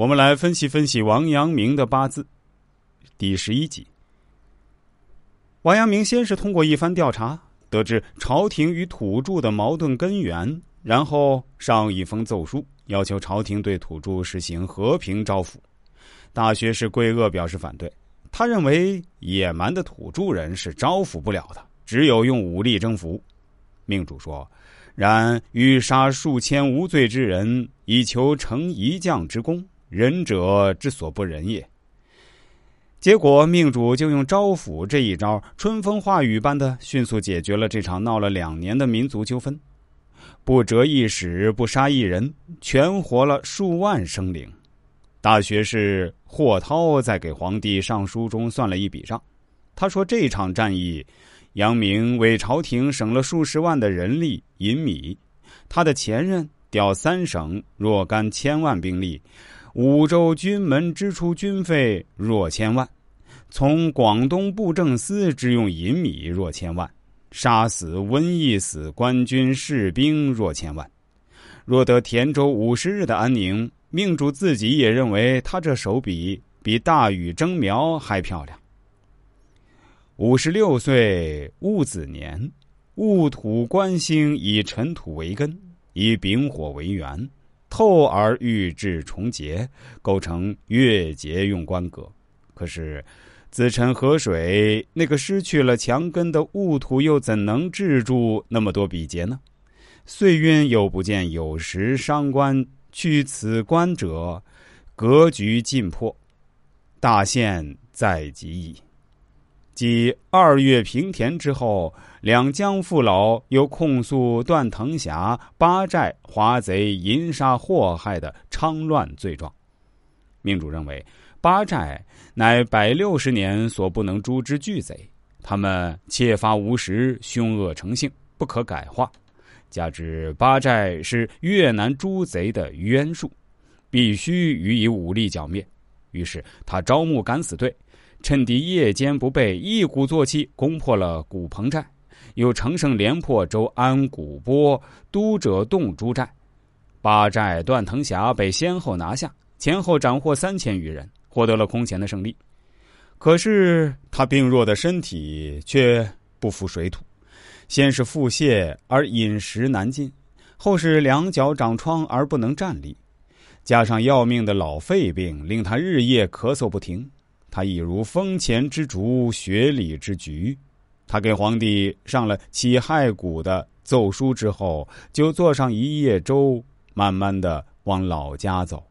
我们来分析分析王阳明的八字。第十一集，王阳明先是通过一番调查，得知朝廷与土著的矛盾根源，然后上一封奏书，要求朝廷对土著实行和平招抚。大学士桂萼表示反对，他认为野蛮的土著人是招抚不了的，只有用武力征服。命主说。然欲杀数千无罪之人，以求成一将之功，仁者之所不仁也。结果命主就用招抚这一招，春风化雨般的迅速解决了这场闹了两年的民族纠纷，不折一使，不杀一人，全活了数万生灵。大学士霍涛在给皇帝上书中算了一笔账，他说这场战役。杨明为朝廷省了数十万的人力银米，他的前任调三省若干千万兵力，五州军门支出军费若千万，从广东布政司支用银米若千万，杀死瘟疫死官军士兵若千万。若得田州五十日的安宁，命主自己也认为他这手笔比大禹征苗还漂亮。五十六岁戊子年，戊土官星以尘土为根，以丙火为源，透而欲至重节，构成月节用官格。可是子辰河水那个失去了墙根的戊土，又怎能制住那么多比劫呢？岁运又不见有时伤官，去此官者，格局尽破，大限在即矣。即二月平田之后，两江父老又控诉段腾霞八寨华贼淫杀祸害的猖乱罪状。命主认为，八寨乃百六十年所不能诛之巨贼，他们窃发无实，凶恶成性，不可改化。加之八寨是越南诸贼的冤术，必须予以武力剿灭。于是他招募敢死队。趁敌夜间不备，一鼓作气攻破了古棚寨，又乘胜连破周安、古波、都者洞诸寨，八寨段腾霞被先后拿下，前后斩获三千余人，获得了空前的胜利。可是他病弱的身体却不服水土，先是腹泻而饮食难进，后是两脚长疮而不能站立，加上要命的老肺病，令他日夜咳嗽不停。他已如风前之竹，雪里之菊。他给皇帝上了起害谷的奏书之后，就坐上一叶舟，慢慢的往老家走。